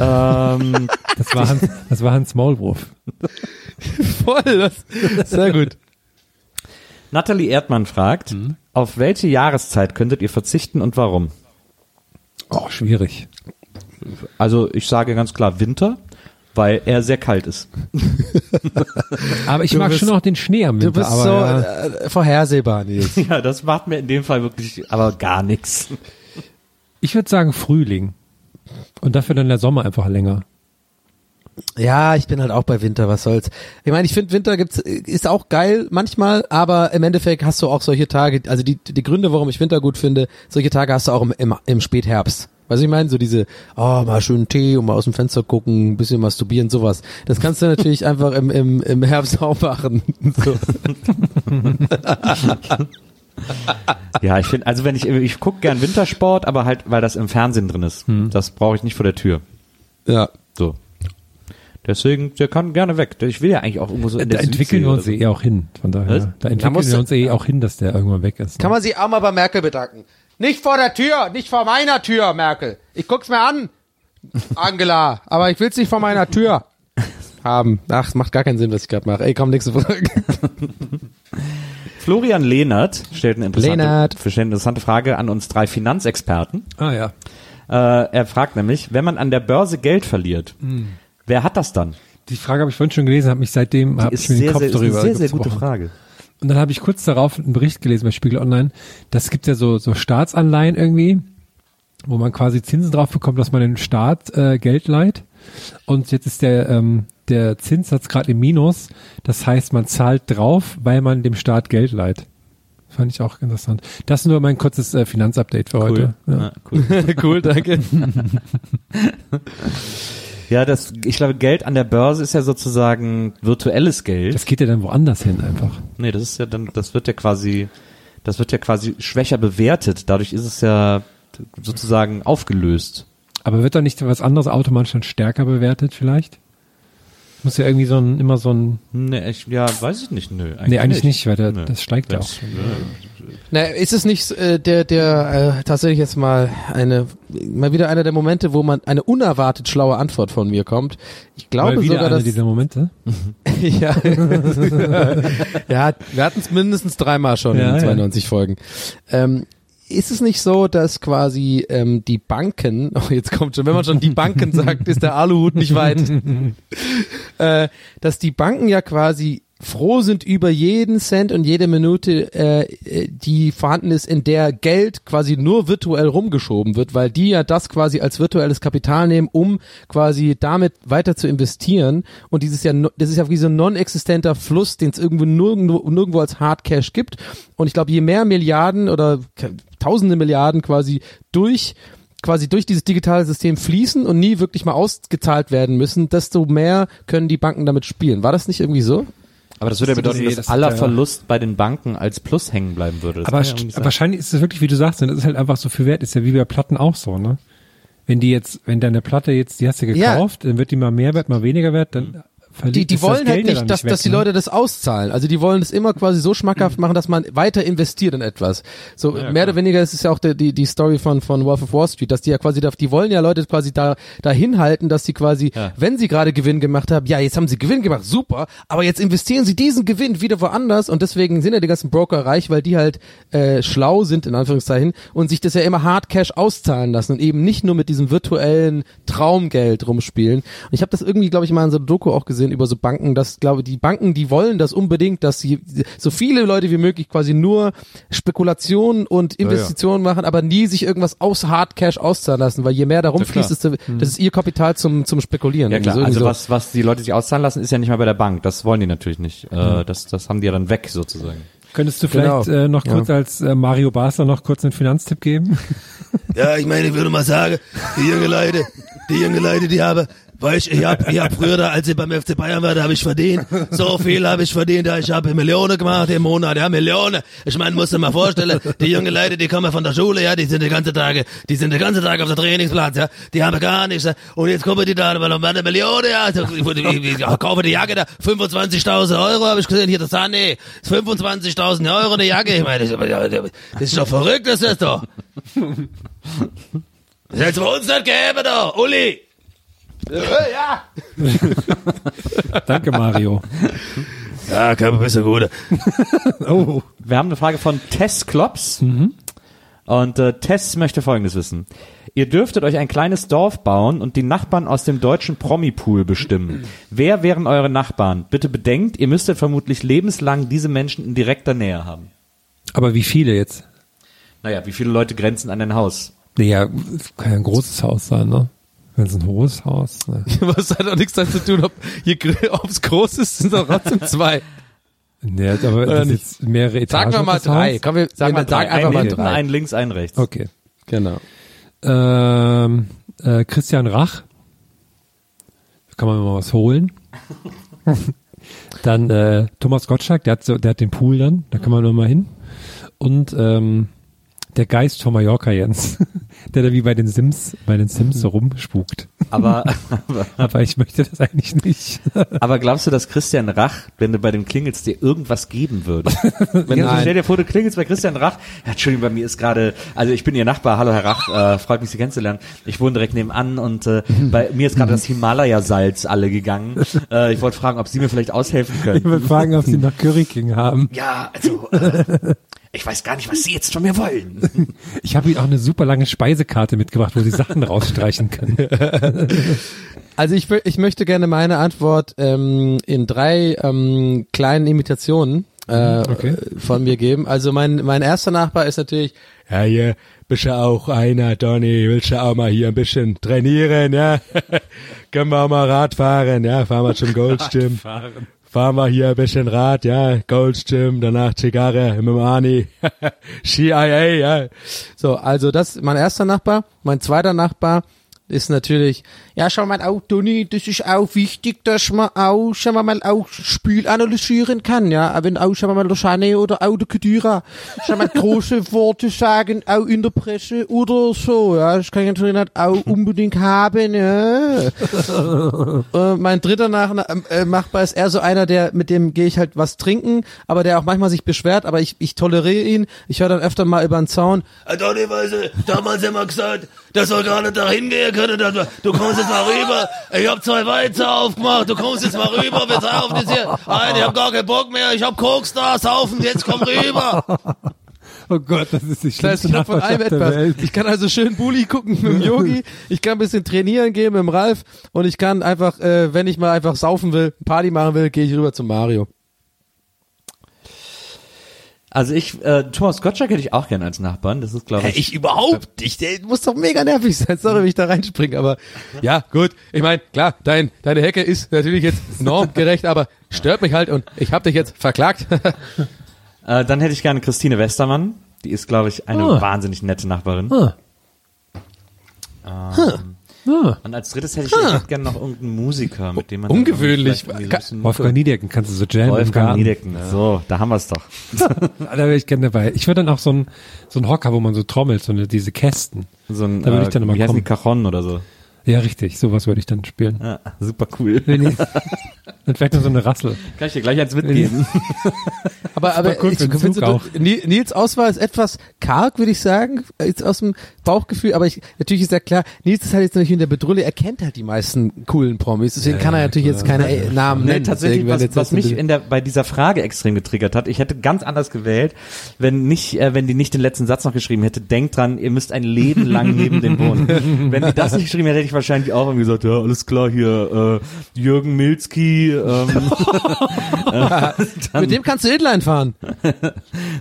Ähm, Das war Hans, das war Hans Maulwurf. *laughs* Voll, das, sehr gut. Nathalie Erdmann fragt, auf welche Jahreszeit könntet ihr verzichten und warum? Oh, schwierig. Also ich sage ganz klar Winter, weil er sehr kalt ist. *laughs* Aber ich Du mag bist- schon auch den Schnee am Du Winter. bist aber so ja. äh, vorhersehbar, Nils. *laughs* Ja, das macht mir in dem Fall wirklich aber gar nichts. Ich würde sagen Frühling. Und dafür dann der Sommer einfach länger. Ja, ich bin halt auch bei Winter, was soll's. Ich meine, ich finde Winter gibt's ist auch geil manchmal, aber im Endeffekt hast du auch solche Tage, also die die Gründe, warum ich Winter gut finde, solche Tage hast du auch im, im, im Spätherbst. Weißt du, ich meine, so diese, oh, mal schön Tee und mal aus dem Fenster gucken, ein bisschen masturbieren, sowas. Das kannst du natürlich einfach im, im, im Herbst auch machen. *laughs* So. *laughs* Ja, ich finde, also wenn ich, ich gucke gern Wintersport, aber halt, weil das im Fernsehen drin ist. Das brauche ich nicht vor der Tür. Ja. So. Deswegen, der kann gerne weg. Ich will ja eigentlich auch irgendwo so in Da der entwickeln Südsee wir uns oder eh auch hin. Von daher, Was? da entwickeln wir uns eh auch hin, dass der irgendwann weg ist. Kann man sich auch mal bei Merkel bedanken. Nicht vor der Tür, nicht vor meiner Tür, Merkel. Ich guck's mir an, Angela, aber ich will's nicht vor meiner Tür haben. Ach, macht gar keinen Sinn, was ich gerade mache. Ey, komm, nächste Frage. *laughs* Florian Lehnert stellt eine interessante, Lehnert. stellt eine interessante Frage an uns drei Finanzexperten. Ah ja. Äh, er fragt nämlich, wenn man an der Börse Geld verliert, Hm. wer hat das dann? Die Frage habe ich vorhin schon gelesen, habe mich seitdem hab ich mir den sehr, Kopf sehr, ist eine darüber sehr, sehr gute. Frage. Und dann habe ich kurz darauf einen Bericht gelesen bei Spiegel Online. Das gibt ja so, so Staatsanleihen irgendwie, wo man quasi Zinsen drauf bekommt, dass man den Staat äh, Geld leiht. Und jetzt ist der, ähm, der Zinssatz gerade im Minus. Das heißt, man zahlt drauf, weil man dem Staat Geld leiht. Fand ich auch interessant. Das ist nur mein kurzes äh, Finanzupdate für heute. Ja. Ja, cool. *laughs* cool, danke. *laughs* ja, das, ich glaube, Geld an der Börse ist ja sozusagen virtuelles Geld. Das geht ja dann woanders hin einfach. nee, das ist ja dann, das wird ja quasi, das wird ja quasi schwächer bewertet. Dadurch ist es ja sozusagen aufgelöst. Aber wird da nicht was anderes automatisch dann stärker bewertet vielleicht? Muss ja irgendwie so ein, immer so ein, Nee, ich, ja, weiß ich nicht, nö. nee, eigentlich nicht, weil der, Nö. das steigt ja auch. Das- Na, ist es nicht äh, der, der äh, tatsächlich jetzt mal eine, mal wieder einer der Momente, wo man eine unerwartet schlaue Antwort von mir kommt. Ich glaube Mal wieder sogar, einer dass dieser Momente. *laughs* ja, *laughs* ja, wir hatten es mindestens dreimal schon Ja, in ja. 92 Folgen. Ähm, ist es nicht so, dass quasi ähm, die Banken, *laughs* oh jetzt kommt schon, wenn man schon die Banken sagt, ist der Aluhut nicht weit, äh, dass die Banken ja quasi froh sind über jeden Cent und jede Minute, äh, äh, die vorhanden ist, in der Geld quasi nur virtuell rumgeschoben wird, weil die ja das quasi als virtuelles Kapital nehmen, um quasi damit weiter zu investieren. Und dieses ja, das ist ja wie so ein non-existenter Fluss, den es irgendwo nirgendwo, nirgendwo als Hard Cash gibt. Und ich glaube, je mehr Milliarden oder Tausende Milliarden quasi durch quasi durch dieses digitale System fließen und nie wirklich mal ausgezahlt werden müssen, desto mehr können die Banken damit spielen. War das nicht irgendwie so? Aber das würde ja bedeuten, Nee, dass das aller ja- Verlust bei den Banken als Plus hängen bleiben würde. Das Aber ja wahrscheinlich ist es wirklich, wie du sagst, das ist halt einfach so viel wert. Ist ja wie bei Platten auch so, ne? Wenn die jetzt, wenn deine Platte jetzt, die hast du Ja. gekauft, dann wird die mal mehr wert, mal weniger wert, dann Die, die wollen halt ja nicht, dass, weg, dass die ne? Leute das auszahlen. Also die wollen es immer quasi so schmackhaft machen, dass man weiter investiert in etwas. So mehr oder weniger ist es ja auch der, die, die Story von, von Wolf of Wall Street, dass die ja quasi, da- die wollen ja Leute quasi da, dahin halten, dass sie quasi, Ja. wenn sie gerade Gewinn gemacht haben, ja, jetzt haben sie Gewinn gemacht, super, aber jetzt investieren sie diesen Gewinn wieder woanders und deswegen sind ja die ganzen Broker reich, weil die halt äh, schlau sind, in Anführungszeichen, und sich das ja immer Hard Cash auszahlen lassen und eben nicht nur mit diesem virtuellen Traumgeld rumspielen. Und ich habe das irgendwie, glaube ich, mal in so einer Doku auch gesehen über so Banken, dass, glaube die Banken, die wollen das unbedingt, dass sie so viele Leute wie möglich quasi nur Spekulationen und Investitionen machen, aber nie sich irgendwas aus Hard Cash auszahlen lassen, weil je mehr da rumfließt, desto, das ist ihr Kapital zum, zum Spekulieren. Ja klar, Irgendwie also so. was, was die Leute sich auszahlen lassen, ist ja nicht mal bei der Bank. Das wollen die natürlich nicht. Äh, das, das haben die ja dann weg sozusagen. Könntest du vielleicht Genau. äh, noch Ja. kurz als äh, Mario Basler noch kurz einen Finanztipp geben? Ja, ich meine, ich würde mal sagen, die junge Leute, die junge Leute, die haben Weißt, ich hab, ich hab früher, als ich beim FC Bayern war, da habe ich verdient. So viel habe ich verdient, da ich habe Millionen gemacht im Monat, ja, Millionen. Ich meine, musst du mal vorstellen, die jungen Leute, die kommen von der Schule, ja, die sind die ganze Tage, die sind den ganzen Tag auf der Trainingsplatz, ja, die haben gar nichts, ja. und jetzt kommen die da, weil noch eine Million, ja, so, ich, ich, ich, ich kaufe die Jacke da, 25.000 Euro, habe ich gesehen, hier, das nee, 25.000 Euro eine Jacke, ich meine, das, ist doch verrückt, das ist doch. Das hätte bei uns nicht gegeben, da, Uli. Ja. *laughs* Danke, Mario. Ja, kann besser gut. *laughs* Oh. Wir haben eine Frage von Tess Klops. Und äh, Tess möchte Folgendes wissen. Ihr dürftet euch ein kleines Dorf bauen und die Nachbarn aus dem deutschen Promi-Pool bestimmen. Wer wären eure Nachbarn? Bitte bedenkt, ihr müsstet vermutlich lebenslang diese Menschen in direkter Nähe haben. Aber wie viele jetzt? Naja, wie viele Leute grenzen an ein Haus? Naja, kann ja ein großes Haus sein, ne? Wenn es ein hohes Haus ne? *laughs* Was hat auch nichts damit zu tun, ob es *laughs* groß ist, sind doch trotzdem zwei. Nee, aber Oder das nicht? ist jetzt mehrere Etagen. Sagen wir mal drei. Komm, wir sagen, wir sagen einfach ein mal drei. ein links, ein rechts. Okay. Genau. Ähm, äh, Christian Rach. Da kann man mal was holen. *laughs* dann äh, Thomas Gottschalk, der hat, so, der hat den Pool dann, da kann man noch mal hin. Und ähm, der Geist von Mallorca Jens, der da wie bei den Sims, bei den Sims so rumspukt. Aber, aber, *laughs* Aber ich möchte das eigentlich nicht. *laughs* aber glaubst du, dass Christian Rach, wenn du bei dem klingelst, dir irgendwas geben würde? *laughs* Wenn du stell dir vor, du klingelst bei Christian Rach, ja, Entschuldigung, bei mir ist gerade, also ich bin Ihr Nachbar, hallo Herr Rach, äh, freut mich Sie kennenzulernen. Ich wohne direkt nebenan und äh, bei mir ist gerade das Himalaya-Salz alle gegangen. Äh, ich wollte fragen, ob Sie mir vielleicht aushelfen Ich können. will fragen, ob sie noch Curry King haben. Ja, also äh, ich weiß gar nicht, was Sie jetzt von mir wollen. Ich habe ihnen auch eine super lange Speisekarte mitgebracht, wo sie Sachen rausstreichen können. *laughs* Also ich, will- ich möchte gerne meine Antwort ähm, in drei ähm, kleinen Imitationen äh, Okay. von mir geben. Also mein, mein erster Nachbar ist natürlich, ja hier, bist du auch einer, Donny, willst du auch mal hier ein bisschen trainieren, ja? *laughs* Können wir auch mal Rad fahren, ja? Fahren wir zum *laughs* Goldstream. Fahren wir hier ein bisschen Rad, ja, Goldstream, danach Zigarre mit dem Ani, *laughs* CIA, ja. So, also das ist mein erster Nachbar. Mein zweiter Nachbar ist natürlich, ja, schau mal auch, Toni, das ist auch wichtig, dass man auch, schau mal, auch Spiel analysieren kann, ja, wenn auch, schau mal, der Schane oder auch der Kedira, schau mal, große *laughs* Worte sagen, auch in der Presse oder so, ja, das kann ich natürlich nicht auch unbedingt haben, ja. *laughs* äh, mein dritter Nach äh, Nachbar ist eher so einer, der, mit dem gehe ich halt was trinken, aber der auch manchmal sich beschwert, aber ich, ich toleriere ihn, ich höre dann öfter mal über den Zaun, Donny, weißt du, damals immer gesagt, dass wir gar nicht da hingehen können. dass wir- Du kommst jetzt mal rüber. Ich hab zwei Weizer aufgemacht. Du kommst jetzt mal rüber. Wir saufen jetzt hier. Nein, ich hab gar keinen Bock mehr. Ich hab Koks da. Saufen. Jetzt komm rüber. *laughs* Oh Gott, das ist die Das schlimmste ist von allem etwas. Welt. Ich kann also schön Bulli gucken mit dem Yogi, ich kann ein bisschen trainieren gehen mit dem Ralf und ich kann einfach, äh, wenn ich mal einfach saufen will, Party machen will, gehe ich rüber zum Mario. Also ich, äh, Thomas Gottschalk hätte ich auch gerne als Nachbarn. Das ist, glaube ich, Ich überhaupt nicht, der muss doch mega nervig sein, sorry, wenn ich da reinspringe, aber ja, gut, ich meine, klar, dein, deine Hecke ist natürlich jetzt normgerecht, aber stört mich halt und ich hab dich jetzt verklagt. *laughs* Äh, dann hätte ich gerne Christine Westermann. Die ist, glaube ich, eine Ah. wahnsinnig nette Nachbarin. Ah. Ähm, Ah. Und als drittes hätte ich hätte gerne noch irgendeinen Musiker, mit dem man Ungewöhnlich. so Wolfgang Niedecken kannst du so jammen Wolfgang. Niedecken. So, da haben wir es doch. *laughs* Da wäre ich gerne dabei. Ich würde dann auch so ein, so ein Hocker, wo man so trommelt, so eine, diese Kästen. So ein, Da würde ich äh, dann nochmal wie heißen die kommen. Cajon oder so. Ja, richtig, sowas würde ich dann spielen. Ja, super cool. Nee. Und *laughs* vielleicht noch so eine Rassel. Kann ich dir gleich eins mitgeben? *laughs* Aber, aber cool ich, auch. Ni- Nils Auswahl ist etwas karg, würde ich sagen, jetzt aus dem Bauchgefühl, aber ich, natürlich ist ja klar, Nils ist halt jetzt natürlich in der Bedrulle, er kennt halt die meisten coolen Promis, deswegen kann er natürlich jetzt keine äh, Namen Nee, nennen. tatsächlich, was, jetzt was mich in der, bei dieser Frage extrem getriggert hat, ich hätte ganz anders gewählt, wenn nicht, äh, wenn die nicht den letzten Satz noch geschrieben hätte, denkt dran, ihr müsst ein Leben lang neben dem wohnen. *laughs* wenn die das nicht geschrieben hätte, hätte ich wahrscheinlich auch irgendwie gesagt, ja, alles klar, hier, äh, Jürgen Milzki, ähm, *laughs* mit dem kannst du Inline fahren. *laughs*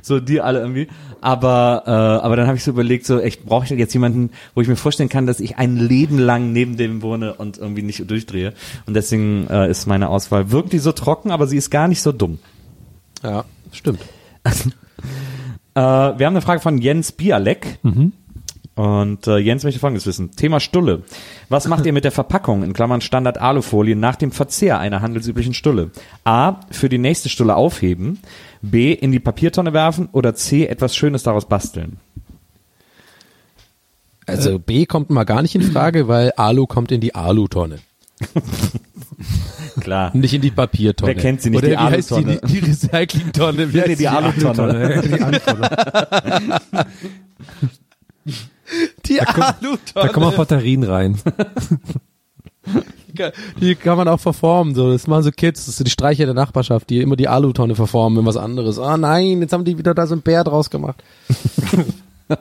so die alle irgendwie. Aber, äh, aber dann habe ich so überlegt, so, echt, brauche ich jetzt jemanden, wo ich mir vorstellen kann, dass ich ein Leben lang neben dem wohne und irgendwie nicht durchdrehe. Und deswegen äh, ist meine Auswahl wirklich so trocken, aber sie ist gar nicht so dumm. Ja, stimmt. *laughs* Äh, wir haben eine Frage von Jens Bialek. Und äh, Jens möchte folgendes wissen. Thema Stulle. Was macht ihr mit der Verpackung, in Klammern Standard Alufolie, nach dem Verzehr einer handelsüblichen Stulle? A. Für die nächste Stulle aufheben. B. In die Papiertonne werfen. Oder C. Etwas Schönes daraus basteln. Also B kommt mal gar nicht in Frage, weil Alu kommt in die Alutonne. *laughs* Klar. Nicht in die Papiertonne. Wer kennt sie nicht, Oder die die, Alutonne? die, die Recyclingtonne? Wie heißt die Alutonne. Die Alutonne. Die Da Alutonne. kommen auch Batterien rein. Die kann man auch verformen. So. Das machen so Kids, das sind die Streicher der Nachbarschaft, die immer die Alutonne verformen in was anderes. Oh nein, jetzt haben die wieder da so ein Bär draus gemacht. *laughs*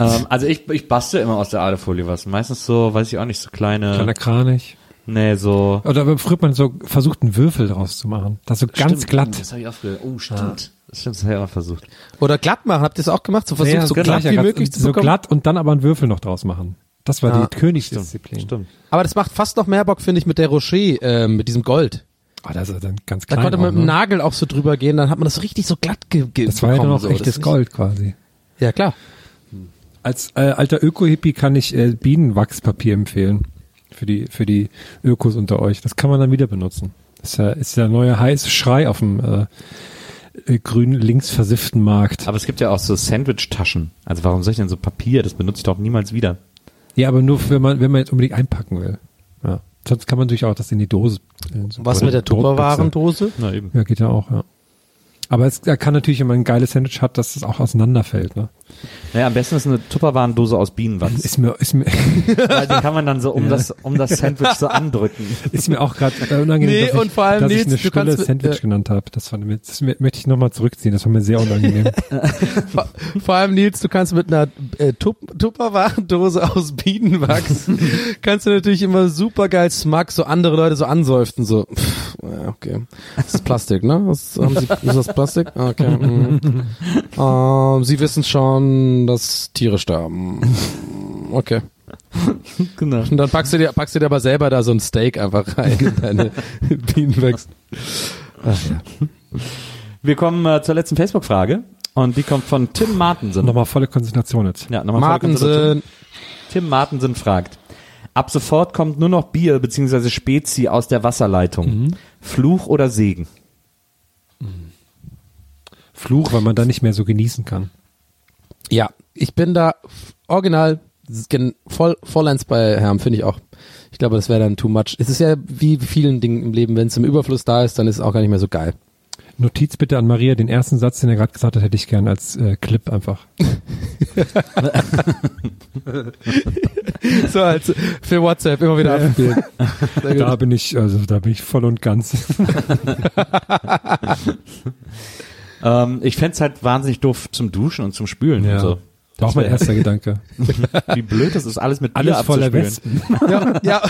Ähm, also ich, ich bastel immer aus der Alufolie was. Meistens so, weiß ich auch nicht, so kleine. Kleiner Kranich. Nee, so. Oder aber früher hat man so versucht, einen Würfel draus zu machen. Das so ganz Stimmt, glatt. Das habe ich auch früher. Oh, stimmt. Das stimmt, das habe ich auch versucht. Oder glatt machen. Habt ihr das auch gemacht? So versucht, Ja, so genau, glatt ja, wie möglich zu So bekommen? glatt und dann aber einen Würfel noch draus machen. Das war Ja, die Königsdisziplin. Stimmt. Aber das macht fast noch mehr Bock, finde ich, mit der Rocher, äh, mit diesem Gold. Ah, das ist dann ganz Da klein. konnte man auch, mit dem ne? Nagel auch so drüber gehen, dann hat man das richtig so glatt ge ge Das war ja dann auch so. Echtes Gold quasi. Ja, klar. Als äh, alter Öko-Hippie kann ich äh, Bienenwachspapier empfehlen. Für die, für die Ökos unter euch. Das kann man dann wieder benutzen. Das ist ja, ist ja neuer heiße Schrei auf dem äh, äh, grün links versifften Markt. Aber es gibt ja auch so Sandwich-Taschen. Also warum soll ich denn so Papier? Das benutze ich doch niemals wieder. Ja, aber nur wenn man, wenn man jetzt unbedingt einpacken will. Ja. Sonst kann man natürlich auch das in die Dose. äh, so- Was mit der. Tupperwarendose? Na eben. Ja, geht ja auch, ja. Aber es er kann natürlich, wenn man ein geiles Sandwich hat, dass es auch auseinanderfällt. Ne? Naja, am besten ist eine Tupperwarendose aus Bienenwachs. Ist mir, ist mir, *laughs* Weil die kann man dann so um das um das Sandwich so andrücken. ist mir auch gerade äh, unangenehm, Nee, dass, ich, und vor allem, dass Nils, ich eine du Stulle Sandwich äh, genannt habe. Das, fand das möchte ich nochmal zurückziehen. Das war mir sehr unangenehm. *laughs* Vor, vor allem, Nils, du kannst mit einer äh, Tup Tupperwarendose aus Bienenwachs, *laughs* kannst du natürlich immer super geil Smug, so andere Leute so ansäuften, so, pff, okay. Das ist Plastik, ne? Was, haben Sie, ist das Plastik? Okay. mhm. ähm, Sie wissen schon, dass Tiere sterben. *laughs* Okay. *laughs* Genau. Und dann packst du dir, packst du dir aber selber da so ein Steak einfach rein in deine *laughs* Bienenwachs. Ach, ja. Wir kommen äh, zur letzten Facebook-Frage und die kommt von Tim Martensen. Nochmal volle Konzentration jetzt. Ja, nochmal volle Konzentration. Martensen, Tim Martensen fragt. Ab sofort kommt nur noch Bier bzw. Spezi aus der Wasserleitung. Fluch oder Segen? Fluch, weil man da nicht mehr so genießen kann. Ja, ich bin da original voll vollends bei Herrn, finde ich auch. Ich glaube, das wäre dann too much. Es ist ja wie vielen Dingen im Leben, wenn es im Überfluss da ist, dann ist es auch gar nicht mehr so geil. Notiz bitte an Maria, den ersten Satz, den er gerade gesagt hat, hätte ich gern als äh, Clip einfach. *laughs* *laughs* so als für WhatsApp immer wieder abspielen. Sehr *laughs* Da bin ich, also da bin ich voll und ganz. Ähm, ich fänd's halt wahnsinnig doof zum Duschen und zum Spülen und so. War auch mein erster Gedanke. *laughs* Wie blöd das ist, alles mit Bier Alles voller abzuspülen. Wespen. ja, ja,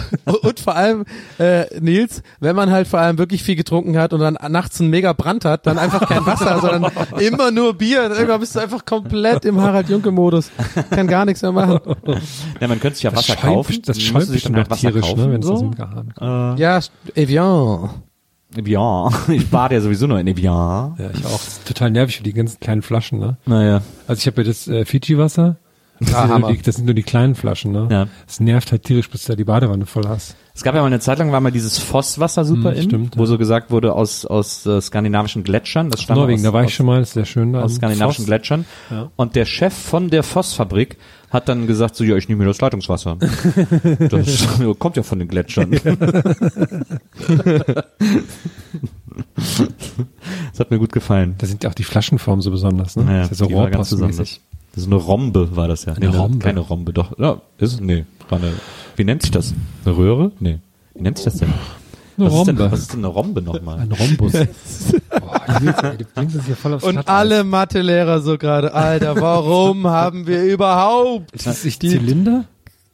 und vor allem, äh, Nils, wenn man halt vor allem wirklich viel getrunken hat und dann nachts einen mega Brand hat, dann einfach kein Wasser, sondern *laughs* immer nur Bier. Und irgendwann bist du einfach komplett im Harald-Junke-Modus. Kann gar nichts mehr machen. Ja, man könnte sich ja Das Wasser schäumt- kaufen. das schäumt sich dann bestimmt halt Wasser tierisch, kaufen. ne, wenn es aus so. dem Gehahn Ja, Evian. Ja, *laughs* ich bade ja sowieso nur in Evian. Ja, ich auch. Das ist total nervig für die ganzen kleinen Flaschen, ne? Naja. Also ich habe ja das äh, Fiji-Wasser. Das, Ah, sind nur Hammer. die, das sind nur die kleinen Flaschen, ne? Ja. Das nervt halt tierisch, bis du da die Badewanne voll hast. Es gab ja mal eine Zeit lang, war mal dieses Vosswasser super Hm, in, stimmt, wo ja. so gesagt wurde aus, aus äh, skandinavischen Gletschern. Das stammt Norwegen, aus, da war aus, ich schon mal, das ist sehr schön da. aus skandinavischen Voss. Gletschern. Ja. Und der Chef von der Vossfabrik hat dann gesagt, so, ja, ich nehme mir das Leitungswasser. *laughs* das *laughs* kommt ja von den Gletschern. *laughs* das hat mir gut gefallen. Da sind ja auch die Flaschenformen so besonders, ne? Naja, das ist ja so war ganz besonders. Das ist eine Rombe, war das ja. Eine Rombe. Keine Rombe, doch. Ja, ist, nee, war eine, wie nennt sich das? Eine Röhre? Nee. Wie nennt sich das denn? Eine was, Ist denn was ist denn eine Rombe nochmal? Ein Rhombus. *laughs* Boah, du, du bringst es hier voll aufs Und Glatteis. alle Mathelehrer so gerade, Alter, warum *laughs* haben wir überhaupt Ist das nicht Zylinder?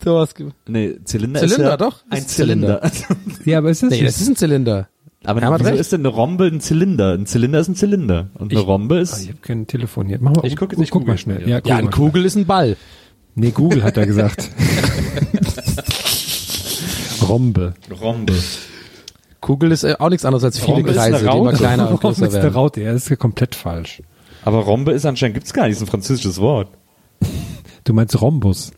sowas Nee, Zylinder, Zylinder, ist ja doch. ein Ist Zylinder. Zylinder. Ja, aber ist das Nee, das ist ein Zylinder. Aber Er wieso recht. ist denn eine Rombe ein Zylinder? Ein Zylinder ist ein Zylinder. Und eine Ich- Rombe Ah, ist, ich habe kein Telefon hier. Mach mal, Ich guck jetzt, ich guck mal schnell. Ja. Ja, schnell. Kugel ist ein Ball. Nee, Google hat er gesagt. *laughs* Rombe. Rombe. Kugel ist äh, auch nichts anderes als viele Rombe ist eine Kreise, die immer kleiner und *laughs* größer werden. Raute? Er ist ja komplett falsch. Aber Rombe ist anscheinend, gibt's gar nicht, ist ein französisches Wort. Du meinst Rhombus.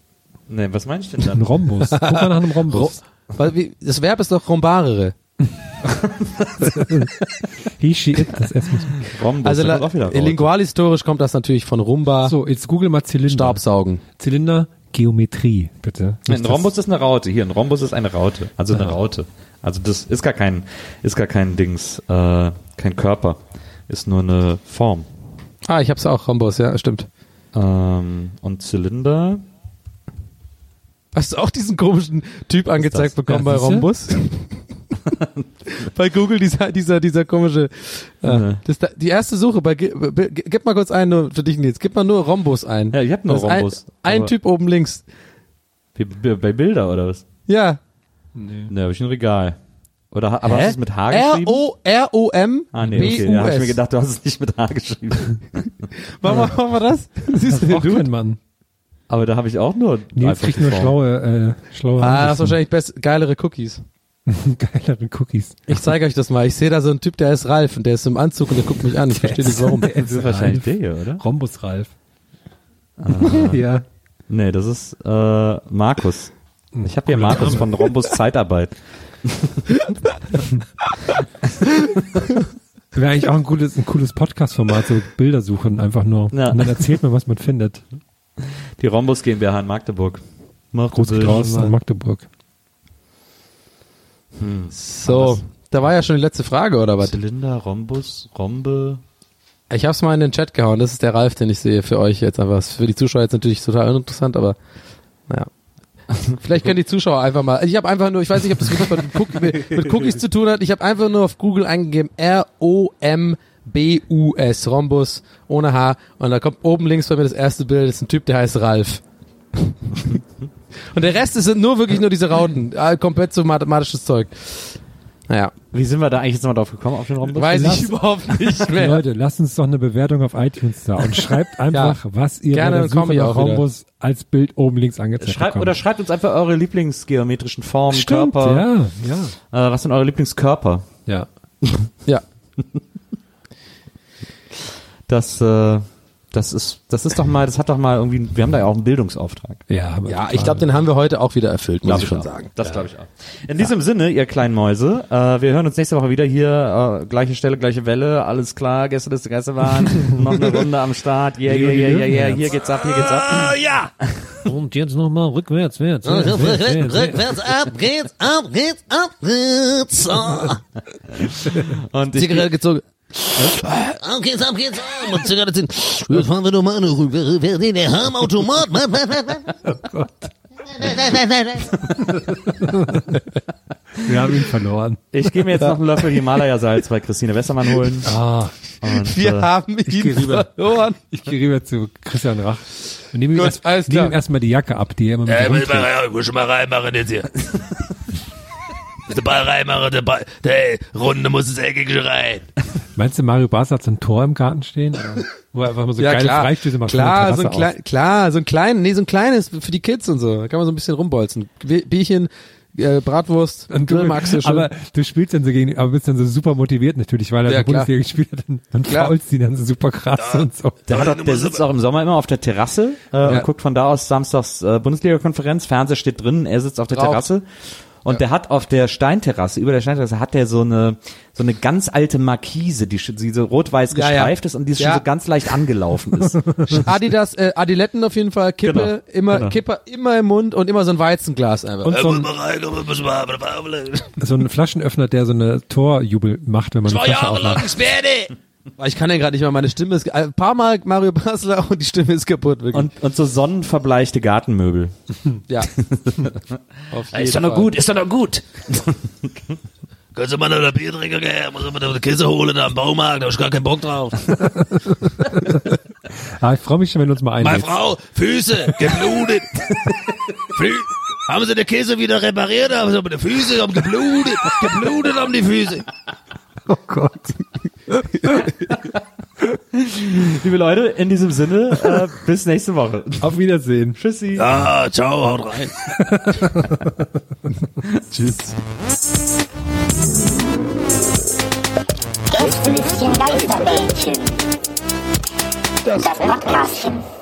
Nee, was meinst du denn Ein dann? Rhombus. *laughs* Guck mal nach einem Rhombus. Weil, wie, das Verb ist doch rombarere. *laughs* He, she, it. Das erstmal. Rhombus, Also da kommt auch wieder raus. lingualhistorisch kommt das natürlich von rumba, So, jetzt google mal Zylinder. Staubsaugen. Zylinder, Geometrie, bitte. Ein Nicht das- Rhombus ist eine Raute. Hier, ein Rhombus ist eine Raute. Also eine. Raute. Also das ist gar kein, ist gar kein Dings, äh, kein Körper. Ist nur eine Form. Ah, ich hab's auch, Rhombus, ja, stimmt. Ähm, und Zylinder. Hast du auch diesen komischen Typ angezeigt bekommen Ja, bei? Rhombus? *laughs* bei Google dieser, dieser, dieser komische, äh, das, da- die erste Suche bei, gib mal kurz ein, nur für dich Nils, gib mal nur Rhombus ein. Ja, ich hab nur ein- Rhombus, Ein, aber- Typ oben links. Bei bei Bilder oder was? Ja. Ne, hab ich ein Regal. Oder, ha- aber hast du es mit H geschrieben? R-O-R-O-M Ah, nee, okay. Da hab ich mir gedacht, du hast es nicht mit H geschrieben. Machen wir, machen wir das? Siehst Das du ist auch den kein? Mann. aber da habe ich auch nur Nils einfach kriegt die nur Form. schlaue, äh, schlaue Ah, das ist wahrscheinlich best, geilere Cookies. *laughs* geilere Cookies. Ich zeige euch das mal. Ich sehe da so einen Typ, der ist Ralf und der ist im Anzug und der guckt mich an. Ich verstehe nicht warum. *laughs* Der Das ist wahrscheinlich der hier, oder? Rhombus Ralf. Ah. *laughs* ja. Nee, das ist äh, Markus. Ich habe hier Markus von Rhombus *laughs* Zeitarbeit. Wäre eigentlich auch ein cooles, ein cooles Podcast-Format, so Bilder suchen, einfach nur. Ja. Und dann erzählt man, was man findet. Die Rhombus GmbH in Magdeburg. Groß raus an Magdeburg. So, da war ja schon die letzte Frage, oder was? Zylinder, Rhombus, Rhombe. Ich hab's mal in den Chat gehauen. Das ist der Ralf, den ich sehe für euch jetzt einfach. Ist Für die Zuschauer jetzt natürlich total uninteressant, aber naja. *laughs* Vielleicht können die Zuschauer einfach mal. Ich habe einfach nur, ich weiß nicht, ob das mit, mit, Cookies zu tun hat. Ich habe einfach nur auf Google eingegeben R-O-M-B-U-S, Rhombus, ohne H. Und da kommt oben links bei mir das erste Bild, das ist ein Typ, der heißt Ralf. *laughs* Und der Rest sind nur wirklich nur diese Rauten. Ah, Komplett so mathematisches Zeug. Naja, Wie sind wir da eigentlich jetzt nochmal drauf gekommen, auf den Rhombus? weiß lass- ich überhaupt *laughs* nicht mehr. Leute, lasst uns doch eine Bewertung auf iTunes da und schreibt *laughs* einfach, was ihr Gerne, bei der Suche nach auch wieder. Rhombus als Bild oben links angezeigt Schreibt, bekommt. oder schreibt uns einfach eure Lieblingsgeometrischen Formen, Stimmt, Körper. ja, ja. Äh, was sind eure Lieblingskörper? Ja. *laughs* Ja. Das, äh, das ist, das ist doch mal, das hat doch mal irgendwie, wir haben da ja auch einen Bildungsauftrag. Ja, aber Ja, ich glaube, den haben wir heute auch wieder erfüllt, muss ich schon auch. sagen. Das glaube ich auch. In diesem Sinne, ihr kleinen Mäuse, äh, wir hören uns nächste Woche wieder hier, äh, gleiche Stelle, gleiche Welle, alles klar, gestern ist Gäste waren, *laughs* noch eine Runde am Start, yeah, yeah, yeah, yeah, yeah, hier geht's ab, hier geht's ab. Ah, ja. Und jetzt nochmal rückwärts, wärts, Rückwärts ab geht's, ab geht's, ab geht's. *laughs* Oh. Und ich, Zigarette gezogen. Ab geht's, ab geht's. Und Zigarette ziehen. Jetzt fahren wir doch mal eine Rückwärts. Wer den, der Harmautomat. *laughs* Oh Gott. Wir haben ihn verloren. ich gehe mir jetzt noch einen Löffel Himalaya-Salz bei Christine Westermann holen. Ah, Und, Wir äh, haben ihn rüber. verloren. ich gehe rüber zu Christian Rach. Und nehme ihm, erst, nehm ihm erstmal die Jacke ab, die er immer mit Ja, ich mal, ich muss schon mal reinmachen jetzt hier. *laughs* Den Ball reinmachen, der Ball, der Runde muss ins Eckige rein. Meinst du, Mario Barca hat so ein Tor im Garten stehen? Wo er einfach mal so geile Freistöße macht. Klar, so ein klein, klar, so ein klein, nee, so ein kleines für die Kids und so. Da kann man so ein bisschen rumbolzen. Bi- Bierchen, äh, Bratwurst, *laughs* Und du, Grillmaxe schon. aber du spielst dann so gegen, aber bist dann so super motiviert natürlich, weil er Ja, ja, klar. Bundesliga gespielt hat und, Klar. faulst die dann so super krass und so. Der, hat auch, der sitzt auch im Sommer immer auf der Terrasse äh, Ja. und guckt von da aus samstags äh, Bundesliga-Konferenz, Fernseher steht drin, er sitzt auf der Raucht. Terrasse und der hat auf der Steinterrasse, über der Steinterrasse hat der so eine so eine ganz alte Markise, die, die so rot-weiß Ja, ja. gestreift ist und die schon Ja. so ganz leicht angelaufen ist. *laughs* Adidas, äh, Adiletten auf jeden Fall, Kippe, Genau, immer, genau. Kipper immer im Mund und immer so ein Weizenglas einfach. Und Ja, so ein, mal, so ein Flaschenöffner, der so eine Torjubel macht, wenn man eine Zwei Flasche Jahre aufmacht. lang Sperre. Ich kann ja gerade nicht mal, meine Stimme ist, ein paar Mal Mario Basler und die Stimme ist kaputt, wirklich. und, und so sonnenverbleichte Gartenmöbel. ja. *laughs* Auf jeden Ist doch noch gut, ist doch noch gut. *laughs* Kannst du mal noch ein Bier trinken gehen? Muss ich mal eine Kiste holen da am Baumarkt, da hab ich gar keinen Bock drauf. *laughs* Ah, ich freue mich schon, wenn du uns mal Meine einlädst. Frau, Füße, geblutet. Fü haben sie den Käse wieder repariert, haben sie aber die Füße haben geblutet, geblutet haben die Füße. Oh Gott. *laughs* Liebe Leute, in diesem Sinne, äh, bis nächste Woche. Auf Wiedersehen. Tschüssi. Ja, ciao, haut rein. *laughs* Tschüss. Gästelistchen Geisterbällchen. Das Podcastchen.